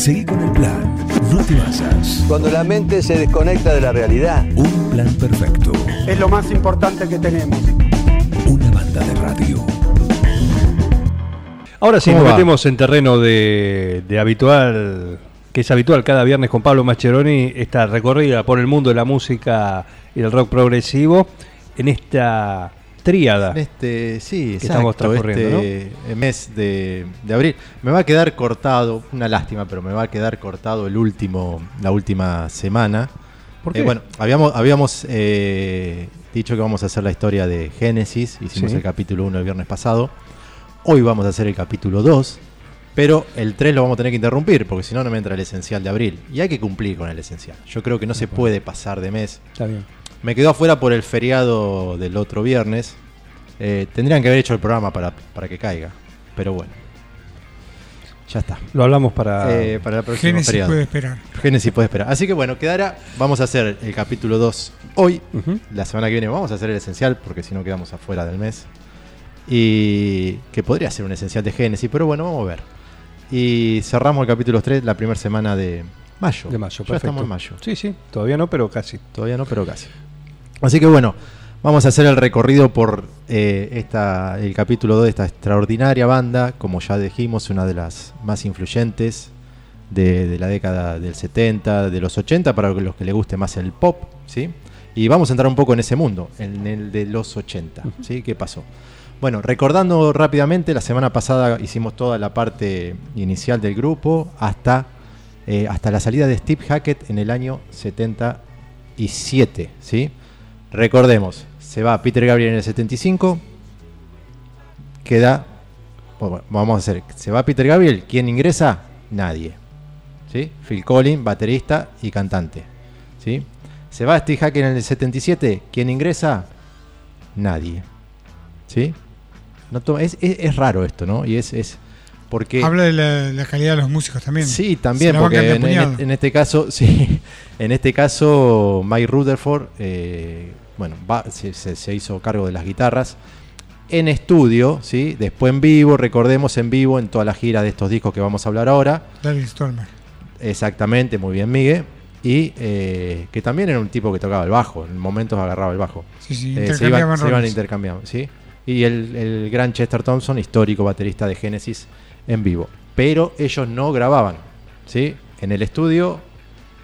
Seguí con el plan. No te basas. Cuando la mente se desconecta de la realidad. Un plan perfecto. Es lo más importante que tenemos. Una banda de radio. Ahora sí ¿Cómo nos va? metemos en terreno de, de habitual, que es habitual cada viernes con Pablo Mascheroni, esta recorrida por el mundo de la música y del rock progresivo en esta tríada. En este, sí, Que estamos transcurriendo, este mes de, de abril. Me va a quedar cortado, una lástima, pero me va a quedar cortado el último, la última semana. ¿Por Eh, bueno, habíamos, habíamos eh, dicho que vamos a hacer la historia de Génesis, hicimos Sí. el capítulo 1 el viernes pasado. Hoy vamos a hacer el capítulo 2, pero el 3 lo vamos a tener que interrumpir, porque si no, no me entra el esencial de abril. Y hay que cumplir con el esencial. Yo creo que no se puede pasar de mes. Está bien. Me quedó afuera por el feriado del otro viernes. Eh, tendrían que haber hecho el programa para, para que caiga. Pero bueno. Ya está. Lo hablamos para... Eh, para el próximo Génesis feriado. puede esperar. Génesis puede esperar. Así que bueno, quedará. Vamos a hacer el capítulo 2 hoy. La semana que viene vamos a hacer el esencial porque si no quedamos afuera del mes. Y que podría ser un esencial de Génesis, pero bueno, vamos a ver. Y cerramos el capítulo 3 la primera semana de mayo. De mayo, Ya estamos en mayo. Sí, sí, todavía no, pero casi. Todavía no, pero casi. Así que bueno, vamos a hacer el recorrido por eh, esta, el capítulo 2 de esta extraordinaria banda, como ya dijimos, una de las más influyentes de, de la década del 70, de los 80, para los que les guste más el pop, ¿sí? Y vamos a entrar un poco en ese mundo, en el de los 80, ¿sí? ¿Qué pasó? Bueno, recordando rápidamente, la semana pasada hicimos toda la parte inicial del grupo hasta, eh, hasta la salida de Steve Hackett en el año 77, ¿sí? Recordemos, se va Peter Gabriel en el 75, queda, bueno, vamos a hacer, se va Peter Gabriel, ¿quién ingresa? Nadie, ¿sí? Phil Collins, baterista y cantante, ¿sí? Se va Steve Hackett en el 77, ¿quién ingresa? Nadie, ¿sí? No es, es- es raro esto, ¿no? Y es, es porque... Habla de la, la calidad de los músicos también. Sí, también, porque este- en este caso, sí, en este caso, Mike Rutherford, eh, bueno, va- se, hizo cargo de las guitarras en estudio, sí, después en vivo, recordemos en vivo en toda la gira de estos discos que vamos a hablar ahora, David Stolmer. exactamente, muy bien, Miguel, y eh, que también era un tipo que tocaba el bajo, en momentos agarraba el bajo. Sí, sí, Eh, se iban, se iban roles. intercambiando, ¿sí? Y el, el gran Chester Thompson, histórico baterista de Genesis, en vivo. Pero ellos no grababan, ¿sí? En el estudio,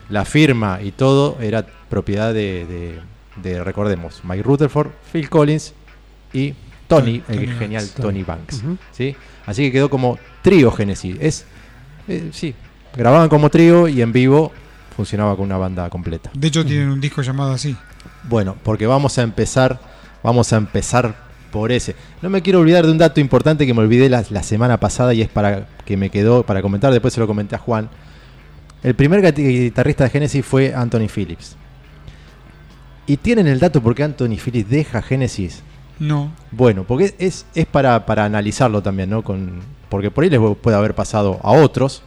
la firma y todo era propiedad de, de- de, recordemos, Mike Rutherford, Phil Collins y Tony, Tony el Banks. genial Tony Banks. ¿sí? Así que quedó como trío Genesis. Es, eh, sí, grababan como trío y en vivo funcionaba con una banda completa. De hecho, tienen un disco llamado así. Bueno, porque vamos a empezar, vamos a empezar por ese. No me quiero olvidar de un dato importante que me olvidé la, la semana pasada y es para que me quedó para comentar, después se lo comenté a Juan. El primer guitarrista de Genesis fue Anthony Phillips. ¿Y tienen el dato por qué Anthony Phillips deja Genesis? No. Bueno, porque es, es para, para analizarlo también, ¿no? Con, porque por ahí les puede haber pasado a otros,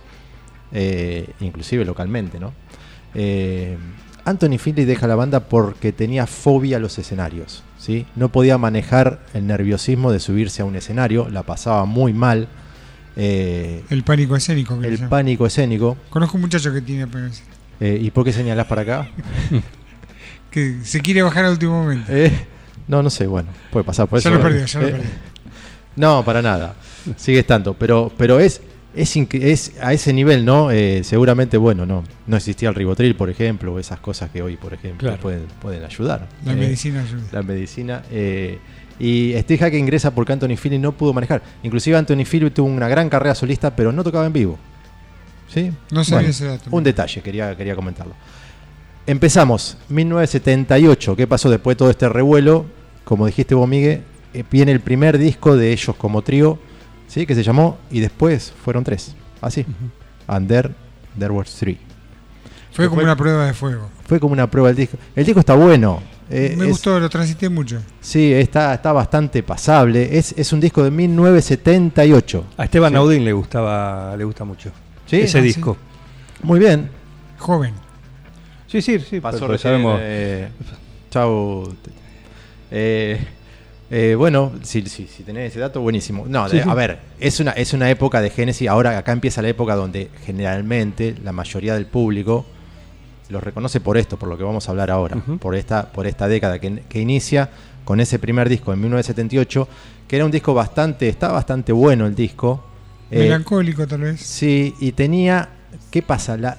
eh, inclusive localmente, ¿no? Eh, Anthony Phillips deja la banda porque tenía fobia a los escenarios, ¿sí? No podía manejar el nerviosismo de subirse a un escenario, la pasaba muy mal, eh, El pánico escénico. que el pánico escénico. Conozco un muchacho que tiene pánico escénico, ¿Y por qué señalás para acá? que se quiere bajar al último momento. Eh, no, no sé, bueno, puede pasar por ya eso. lo perdió, ya lo Eh, perdió. No, para nada. Sigue estando. Pero, pero es, es, a ese nivel, ¿no? Eh, seguramente, bueno, no, no existía el ribotril, por ejemplo, o esas cosas que hoy, por ejemplo, Claro. pueden, pueden ayudar. La Eh, medicina ayuda. La medicina. y Steve Hackett ingresa porque Anthony Phillips no pudo manejar. Inclusive Anthony Phillips tuvo una gran carrera solista, pero no tocaba en vivo. ¿Sí? No sabía Bueno, ese dato. Un detalle, quería, quería comentarlo. Empezamos, 1978. ¿Qué pasó después de todo este revuelo? Como dijiste vos, Miguel, eh, viene el primer disco de ellos como trío, ¿sí? Que se llamó, y después fueron tres. Así. And there, there were three. Fue como fue- una prueba de fuego. Fue como una prueba del disco. El disco está bueno. eh, Me es- gustó, lo transité mucho. Sí, está, está bastante pasable. Es, es un disco de 1978. A Esteban Sí. Naudín le gustaba, le gusta mucho ¿Sí? ese Ah, sí. disco. Muy bien. Joven. Sí, sí, sí. Pasó porque recién, sabemos. eh, chau. Eh, Eh, bueno, si, si, si tenés ese dato, buenísimo. No, de- Sí, sí. a ver, es una, es una época de Génesis. Ahora acá empieza la época donde generalmente la mayoría del público los reconoce por esto, por lo que vamos a hablar ahora, por, esta, por esta década que, que inicia con ese primer disco en 1978, que era un disco bastante, está bastante bueno el disco. Eh, Melancólico, tal vez. Sí, y tenía. ¿Qué pasa? La-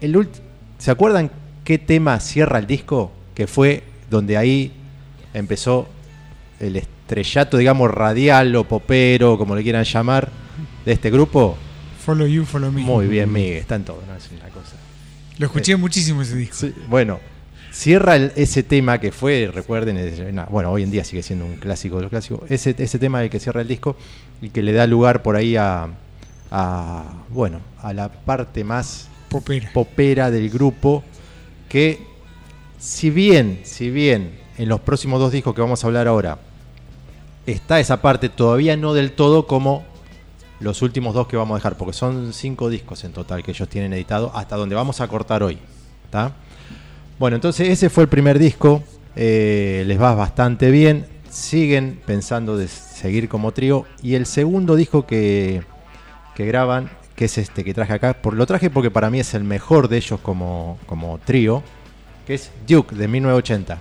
el ¿Se acuerdan qué tema cierra el disco? Que fue donde ahí empezó el estrellato, digamos, radial o popero, como le quieran llamar, de este grupo. Follow You, Follow Me. Muy bien, Miguel, está en todo, ¿no? Es una cosa. Lo escuché muchísimo ese disco. Sí, bueno, cierra el- ese tema que fue, recuerden, es bueno, hoy en día sigue siendo un clásico de los clásicos, ese, ese tema el que cierra el disco y que le da lugar por ahí a, a, bueno, a la parte más Popera. popera del grupo que si bien, si bien en los próximos dos discos que vamos a hablar ahora está esa parte todavía no del todo como los últimos dos que vamos a dejar, porque son cinco discos en total que ellos tienen editado hasta donde vamos a cortar hoy. Bueno, entonces ese fue el primer disco, eh, les va bastante bien, siguen pensando de seguir como trío y el segundo disco que, que graban, que es este que traje acá, por, lo traje porque para mí es el mejor de ellos como, como trío, que es Duke de 1980.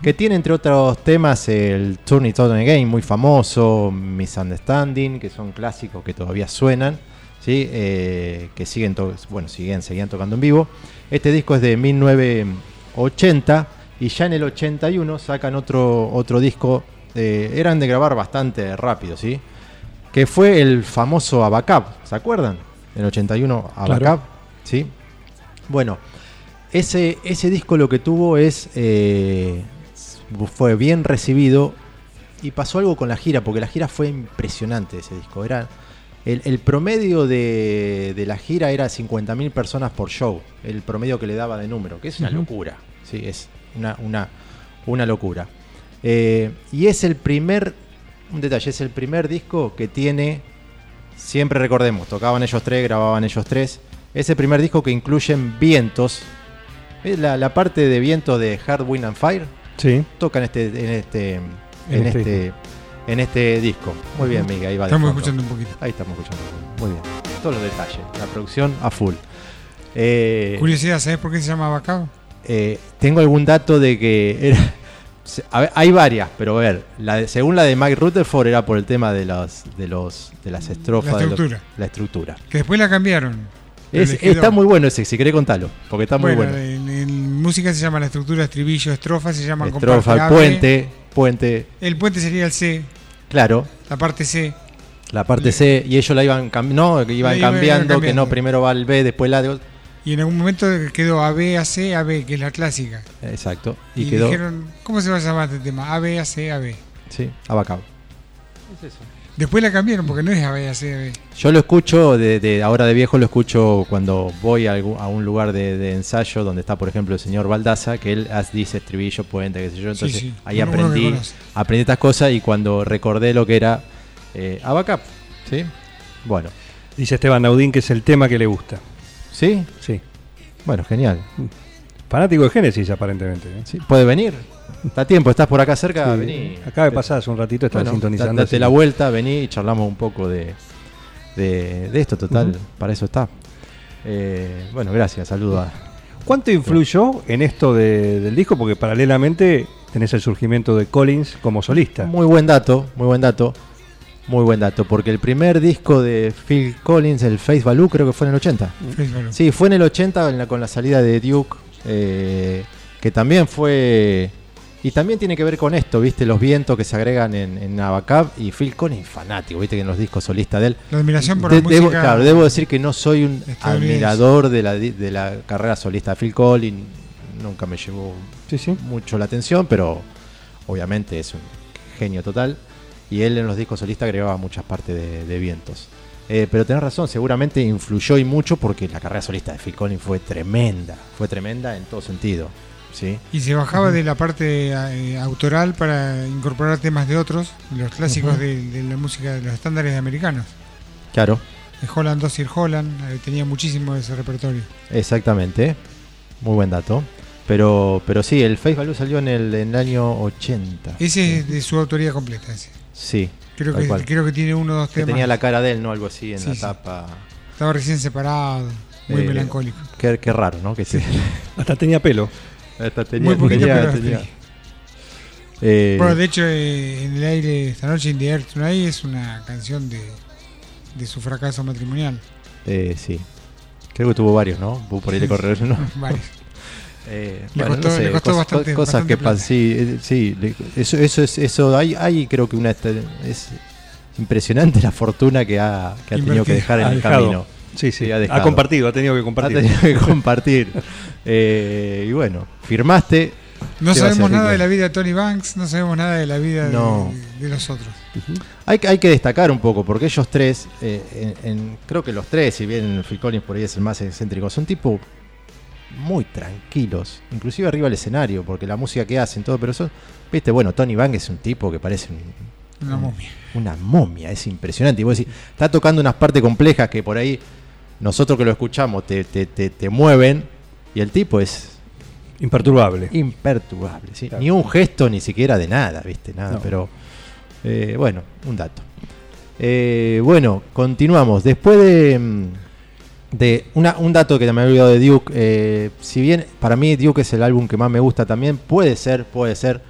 Que tiene entre otros temas el Turn It On Again, muy famoso, Misunderstanding, que son clásicos que todavía suenan, ¿sí? Eh, que siguen, bueno, siguen, seguían tocando en vivo. Este disco es de 1980 y ya en el 81 sacan otro, otro disco, eh, eran de grabar bastante rápido, ¿sí? que fue el famoso Abacab, ¿se acuerdan? En el 81 Abacab, ¿sí? Bueno, ese, ese disco lo que tuvo es, eh, fue bien recibido y pasó algo con la gira, porque la gira fue impresionante ese disco, era... El, el promedio de, de la gira era 50.000 personas por show, el promedio que le daba de número, que es una locura, ¿sí? es una, una, una locura. Eh, y es el primer, un detalle, es el primer disco que tiene, siempre recordemos, tocaban ellos tres, grababan ellos tres, es el primer disco que incluyen vientos, ¿Ves la, la parte de vientos de Hard Wind and Fire, Sí. toca en este, en este, en En este este, en este disco. Muy bien, Miguel, ahí va. Estamos escuchando un poquito. Ahí estamos escuchando. Muy bien. Todos los detalles. La producción a full. Eh, Curiosidad, ¿sabes por qué se llama Bacao? eh, tengo algún dato de que era. Ver, hay varias, pero a ver, la de- según la de Mike Rutherford era por el tema de los, de los, de las estrofas, La de los- estructura. la estructura. Que después la cambiaron. Es- está muy bueno ese, si querés contarlo, porque está muy bueno. En, en música se llama la estructura estribillo, estrofa, se llaman Estrofa, puente, puente, El puente sería el C, claro, la parte C. la parte C, y ellos la iban, no, que iban La iban cambiando, que no, cambiando. primero va el B, después la de... Y en algún momento quedó AB, AC, AB, que es la clásica. Exacto, y, Y, quedó, dijeron, ¿cómo se va a llamar este tema? AB, AC, AB. sí, Abacab. Después la cambiaron porque no es AB, AC, AB. Yo lo escucho, de, de ahora de viejo lo escucho cuando voy a, algún- a un lugar de, de ensayo donde está, por ejemplo, el señor Baldaza, que él dice estribillo, puente, qué sé yo. Entonces sí, ahí aprendí, aprendí estas cosas y cuando recordé lo que era eh, Abacab, ¿sí? Bueno, Dice Esteban Naudín que es el tema que le gusta. ¿Sí? Sí. Bueno, genial. Fanático de Génesis, aparentemente. ¿eh? Sí, ¿Puede venir? Está a tiempo, estás por acá cerca, Sí. vení. Acaba de hace un ratito, estaba Bueno, sintonizando. da- date la vuelta, vení y charlamos un poco de, de, de esto, total. Para eso está. Eh, bueno, gracias, saludo a. ¿Cuánto influyó en esto de- del disco? Porque paralelamente tenés el surgimiento de Collins como solista. Muy buen dato, muy buen dato. Muy buen dato, porque el primer disco de Phil Collins, el Face Value, creo que fue en el 80. Facebook. Sí, fue en el 80 en la- con la salida de Duke, eh, que también fue... Y también tiene que ver con esto, ¿viste? Los vientos que se agregan en, en Abacab y Phil Collins fanático, ¿viste? Que en los discos solistas de él. La admiración por De- la debo, música. claro, debo decir que no soy un admirador de la, de la carrera solista de Phil Collins. Nunca me llevó Sí, sí. mucho la atención, pero obviamente es un genio total. Y él en los discos solistas agregaba muchas partes de, de vientos. Eh, pero tenés razón, seguramente influyó y mucho porque la carrera solista de Phil Collins fue tremenda. Fue tremenda en todo sentido. ¿sí? Y se bajaba de la parte eh, autoral para incorporar temas de otros, los clásicos de la música, de los estándares americanos. Claro, De Holland, Dossier Holland, eh, tenía muchísimo de ese repertorio. exactamente. Muy buen dato. Pero, pero sí, el Face Value salió en el, en el año 80. Ese es de su autoría completa. Ese. Sí. Creo, que, cual. creo que tiene uno o dos Que temas. tenía la cara de él, ¿no? Algo así en Sí, la sí. tapa. Estaba recién separado, muy Eh, melancólico. Qué, qué raro, ¿no? Que sí. Hasta tenía pelo. Hasta tenía, Muy poquito, tenía-. Eh, Bueno, de hecho, eh, en el aire esta noche, In the Air Tonight, es una canción de, de su fracaso matrimonial. eh, sí. Creo que tuvo varios, ¿no? Por ahí le correr, ¿no? Varios. Eh, Le bueno, costó- no sé, le costó cos- bastante- cosas bastante que plata. sí, eh, sí, eso, eso es, eso hay, hay creo que una es impresionante la fortuna que ha, que ha tenido que dejar en Ha el dejado. camino. Sí, sí. Ha ha, compartido, ha tenido que Ha compartir. tenido que compartir. Eh, y bueno, firmaste. No ¿Qué va a sabemos nada de la vida de Tony Banks, no sabemos nada de la vida de- No. de, los otros. Hay, que- hay que destacar un poco, porque ellos tres, eh, en- en- creo que los tres, si bien Phil Collins por ahí es el más excéntrico, son tipo muy tranquilos, inclusive arriba del escenario, porque la música que hacen, todo, pero son, viste, bueno, Tony Banks es un tipo que parece un- Una momia. una momia, es impresionante. Y vos decís, está tocando unas partes complejas que por ahí nosotros que lo escuchamos te, te, te- te mueven, y el tipo es Imperturbable. imperturbable, ¿sí? Claro. ni un gesto ni siquiera de nada, ¿viste? Nada, No. pero eh, bueno, un dato. Eh, bueno, continuamos. Después de, mm, de una- un dato que me había olvidado de Duke, eh, si bien para mí Duke es el álbum que más me gusta también, puede ser, puede ser.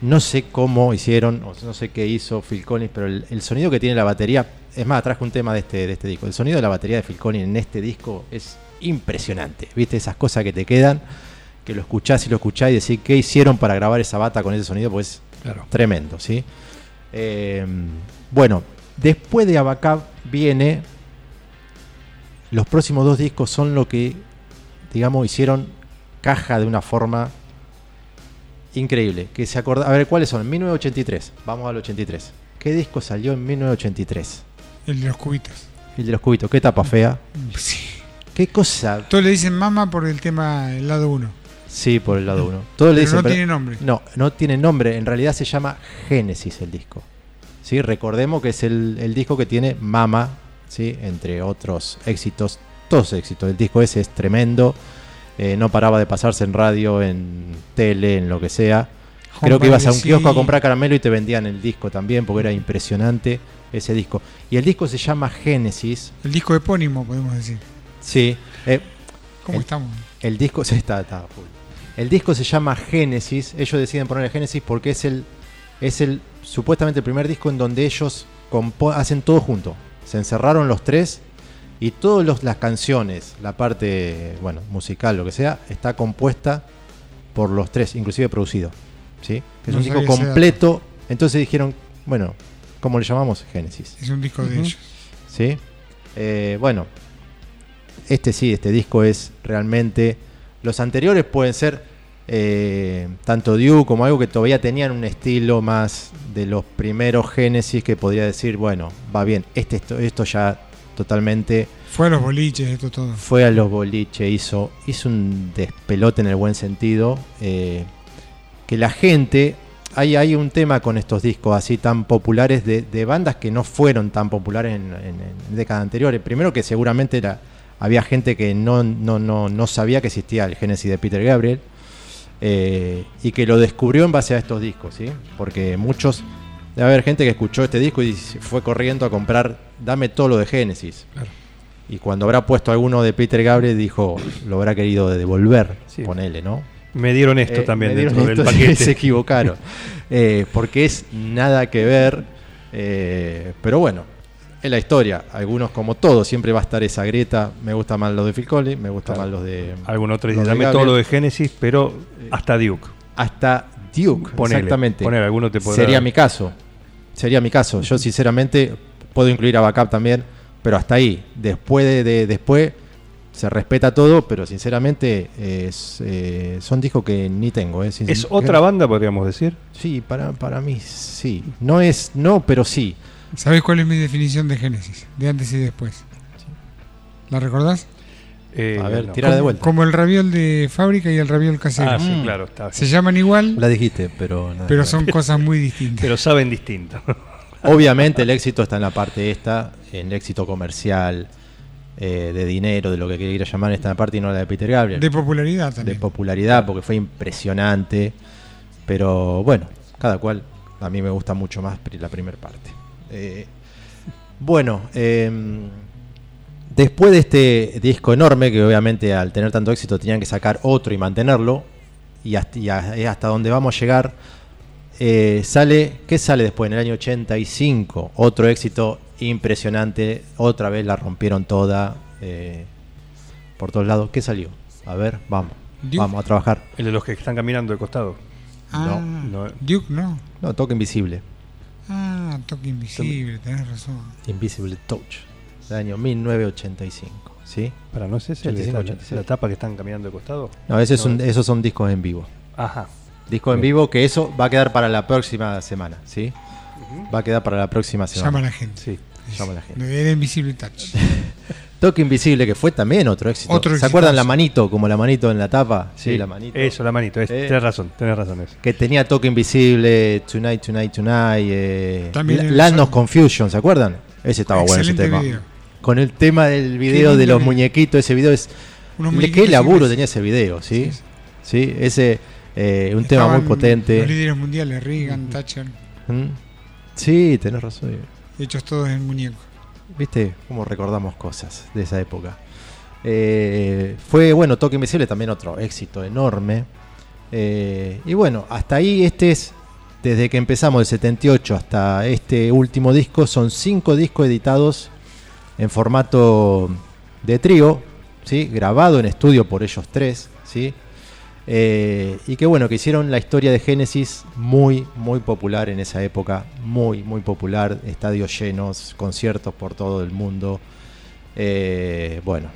No sé cómo hicieron, o no sé qué hizo Phil Collins, pero el, el sonido que tiene la batería, es más, traje un tema de este, de este disco. El sonido de la batería de Phil Collins en este disco es impresionante. ¿Viste? Esas cosas que te quedan, que lo escuchás y lo escuchás y decís qué hicieron para grabar esa bata con ese sonido, pues Claro. tremendo, ¿sí? Eh, bueno, después de Abacab viene. Los próximos dos discos son lo que, digamos, hicieron caja de una forma increíble. Que se acorda, a ver, ¿cuáles son? 1983. Vamos al 83. ¿Qué disco salió en 1983? El de los cubitos. El de los cubitos. ¿Qué tapa fea? Sí. ¿Qué cosa? Todos le dicen mama por el tema del lado 1. Sí, por el lado uno. Todos le Pero dicen, no pero- tiene nombre. No, no tiene nombre. En realidad se llama Génesis el disco. ¿Sí? Recordemos que es el, el disco que tiene Mama, ¿sí? entre otros éxitos. Todos éxitos. El disco ese es tremendo. Eh, no paraba de pasarse en radio, en tele, en lo que sea. Creo que ibas a un kiosco a comprar caramelo y te vendían el disco también, porque era impresionante ese disco. Y el disco se llama Génesis. El disco epónimo, podemos decir. Sí. eh, ¿Cómo El- estamos? el disco sí, está, está full. El disco se llama Génesis. Ellos deciden ponerle Génesis porque es el es el supuestamente el primer disco en donde ellos hacen todo junto. Se encerraron los tres y todas las canciones, la parte bueno musical, lo que sea, está compuesta por los tres, inclusive producido. ¿sí? Que es No un disco completo. Entonces dijeron, bueno, ¿cómo le llamamos? Génesis. Es un disco de ellos. ¿sí? Eh, bueno, este sí, este disco es realmente... Los anteriores pueden ser eh, tanto Duke como algo que todavía tenían un estilo más de los primeros Génesis que podría decir, bueno, va bien, este, esto, esto ya totalmente Fue a los boliches, esto todo. fue a los boliches, hizo, hizo un despelote en el buen sentido. eh, que la gente. Hay, hay un tema con estos discos así tan populares de, de bandas que no fueron tan populares en, en- en décadas anteriores. Primero que seguramente era, había gente que no, no, no, no sabía que existía el Génesis de Peter Gabriel. Eh, y que lo descubrió en base a estos discos, ¿sí? Porque muchos. Debe haber gente que escuchó este disco y fue corriendo a comprar. Dame todo lo de Génesis. Claro. Y cuando habrá puesto alguno de Peter Gabriel, dijo, lo habrá querido devolver, Sí. ponele, ¿no? Me dieron esto Eh, también dieron dentro del paquete. Se equivocaron. Eh, porque es nada que ver. pero bueno, es la historia. Algunos, como todo, siempre va a estar esa grieta. Me gusta más los de Phil Collins, me gusta Claro. más los de. Algún otro dice, de dame Gabriel". todo lo de Génesis, pero hasta Duke. Hasta Duke, Ponele, exactamente. ponele, alguno te podrá- Sería mi caso. Sería mi caso. Yo, sinceramente, puedo incluir a Backup también, pero hasta ahí. Después de, de- después se respeta todo, pero sinceramente es, eh, son discos que ni tengo. eh, sin- Es otra banda, podríamos decir. Sí, para, para mí sí. No es, no, pero sí. ¿Sabes cuál es mi definición de Génesis? De antes y después. ¿La recordás? Eh, A ver, no. tira de vuelta. Como el raviol de fábrica y el raviol casero. Ah, sí, Mm. claro, está. Se llaman igual, La dijiste, pero nada pero son cosas muy distintas. Pero saben distinto. Obviamente el éxito está en la parte esta, en el éxito comercial, eh, de dinero, de lo que quiera llamar esta parte y no la de Peter Gabriel. De popularidad de también. popularidad porque fue impresionante. Pero bueno, cada cual. A mí me gusta mucho más la primera parte. Eh, bueno, em, después de este disco enorme, que obviamente al tener tanto éxito tenían que sacar otro y mantenerlo, y hasta, y a- es hasta donde vamos a llegar, eh, sale, ¿qué sale después? En el año 85, otro éxito impresionante, otra vez la rompieron toda eh, por todos lados. ¿Qué salió? A ver, vamos, Duke. vamos a trabajar. El de los que están caminando de costado. Ah, no. Duke no. No, toque invisible, Ah, toque invisible, tenés razón. Invisible Touch, del año 1985, ¿sí? Para no sé si el de 85, la- 86. la tapa que están caminando de costado. No, ese es No. un- esos son discos en vivo. Ajá. Discos en vivo que eso va a quedar para la próxima semana, ¿sí? Va a quedar para la próxima semana. Llama a la gente. Sí. Llama a la gente. Era Invisible Touch. Toque Invisible, que fue también otro éxito. Otro ¿Se acuerdan la manito, como la manito en la tapa? Sí, la manito. Eso, la manito. es- Eh. Tenés razón, tenés razón. Eso. Que tenía Toque Invisible, Tonight, Tonight, Tonight, eh, Land of Confusion, ¿se acuerdan? Ese estaba bueno ese tema. video. Con el tema del video de los video. muñequitos, ese video es... ¿Qué laburo tenía ese video, sí? Sí, sí. Sí, ese... eh, un tema muy potente. Los líderes mundiales, Reagan, Thatcher, ¿Mm? Sí, tenés razón. hechos todos en muñeco. ¿Viste cómo recordamos cosas de esa época? Eh, fue, bueno, Toque Invisible también otro éxito enorme. Eh, y bueno, hasta ahí este es, desde que empezamos el 78 hasta este último disco, son cinco discos editados en formato de trío, ¿sí? grabado en estudio por ellos tres. ¿sí? Eh, y que bueno, que hicieron la historia de Génesis muy, muy popular en esa época, muy, muy popular, estadios llenos, conciertos por todo el mundo. Eh, bueno,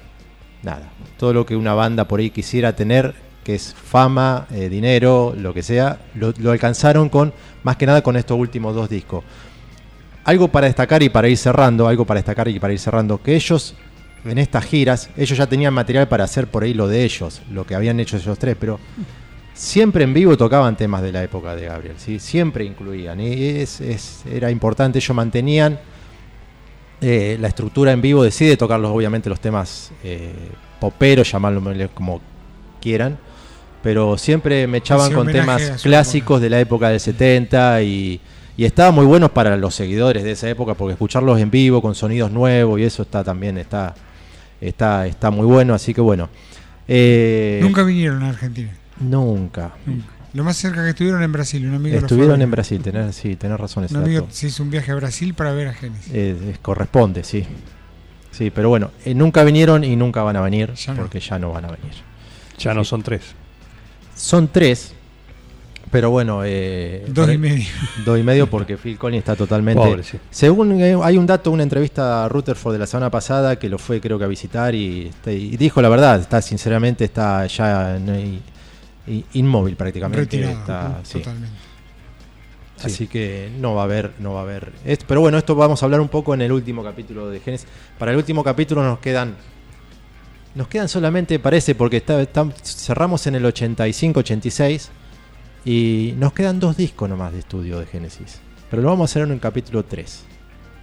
nada, todo lo que una banda por ahí quisiera tener, que es fama, eh, dinero, lo que sea, lo, lo alcanzaron con, más que nada con estos últimos dos discos. Algo para destacar y para ir cerrando, algo para destacar y para ir cerrando, que ellos en estas giras, ellos ya tenían material para hacer por ahí lo de ellos, lo que habían hecho ellos tres, pero siempre en vivo tocaban temas de la época de Gabriel, ¿sí? siempre incluían, y es, es- era importante, ellos mantenían eh, la estructura en vivo, decide tocarlos obviamente los temas eh, poperos, llamarlo como quieran, pero siempre me echaban con temas clásicos de la época del 70 y, y estaban muy buenos para los seguidores de esa época porque escucharlos en vivo con sonidos nuevos y eso está también está está está muy bueno así que bueno eh, Nunca vinieron a Argentina. nunca Nunca. Lo más cerca que estuvieron en Brasil. Un amigo estuvieron en Brasil tenés, sí tenés razón Un amigo dato. se hizo un viaje a Brasil para ver a Genesis. Eh, es- corresponde sí sí pero bueno eh, nunca vinieron y nunca van a venir Ya no. porque ya no van a venir Ya no son tres. son tres pero bueno eh, Dos y medio. dos y medio porque Phil Collins está totalmente Pobre, sí. Según eh, hay un dato, una entrevista a Rutherford de la semana pasada que lo fue creo que a visitar y, y dijo la verdad, está sinceramente está ya inmóvil prácticamente. Retirado. está, sí. Totalmente. Así que no va a haber, no va a haber. esto- pero bueno, esto vamos a hablar un poco en el último capítulo de Genesis. Para el último capítulo nos quedan. Nos quedan solamente, parece, porque está, está- cerramos en el 85-86 y nos quedan dos discos nomás de estudio de Genesis. Pero lo vamos a hacer en el capítulo 3.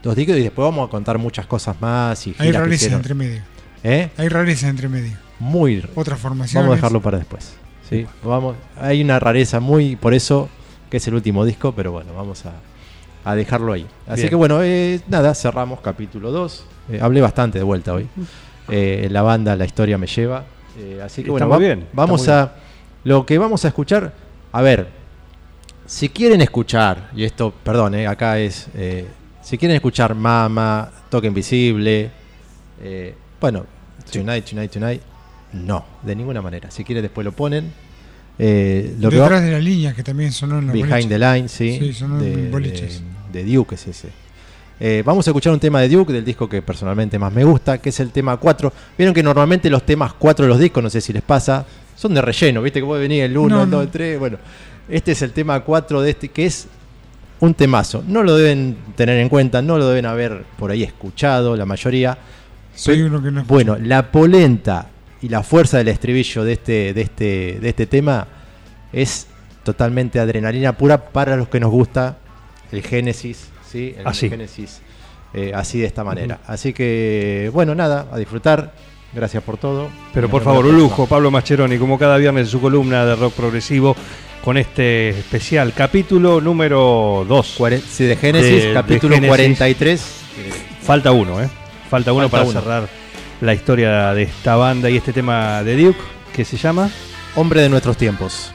Dos discos y después vamos a contar muchas cosas más y Hay rarezas entre medio. ¿Eh? Hay rarezas entre medio. Muy Otra formación. Vamos a dejarlo para después. ¿sí? Vamos, hay una rareza muy, por eso que es el último disco, pero bueno, vamos a, a dejarlo ahí. Así Bien. que bueno, eh, nada, cerramos capítulo 2. Eh, hablé bastante de vuelta hoy. Eh, la banda, la historia me lleva. Eh, así que Está bueno, va- bien, vamos muy a... Lo que vamos a escuchar, a ver, si quieren escuchar, y esto, perdón, eh, acá es, eh, si quieren escuchar Mama, Toque Invisible, eh, bueno, Tonight, Tonight, Tonight, no, de ninguna manera. Si quieren después lo ponen. Lo va- Detrás de la línea que también sonó en Behind the Line, sí, Sí, son de, boliches. de- de Duke es ese. Vamos a escuchar un tema de Duke, del disco que personalmente más me gusta, que es el tema 4. Vieron que normalmente los temas 4 de los discos, no sé si les pasa, son de relleno, viste que puede venir el 1, No, el 2, no. el 3. Bueno, este es el tema 4 de este, que es un temazo. No lo deben tener en cuenta, no lo deben haber por ahí escuchado, la mayoría. Soy uno que no escucha. Bueno, la polenta y la fuerza del estribillo de este, de este, de este tema es totalmente adrenalina pura para los que nos gusta el Génesis, ¿sí? El Ah, sí. Génesis eh, así de esta manera. Así que, bueno, nada, a disfrutar. Gracias por todo. Pero por favor, un lujo, Pablo Mascheroni, como cada viernes en su columna de rock progresivo, con este especial capítulo número 2. Cuare- sí, de Génesis, De- de capítulo Génesis. 43. eh, Falta uno, ¿eh? Falta uno Falta para uno. cerrar la historia de esta banda y este tema de Duke, que se llama... hombre de nuestros tiempos.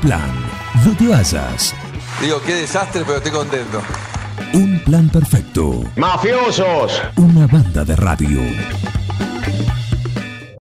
Plan. No te vayas. Digo, qué desastre, pero estoy contento. Un plan perfecto. ¡Mafiosos! Una banda de radio.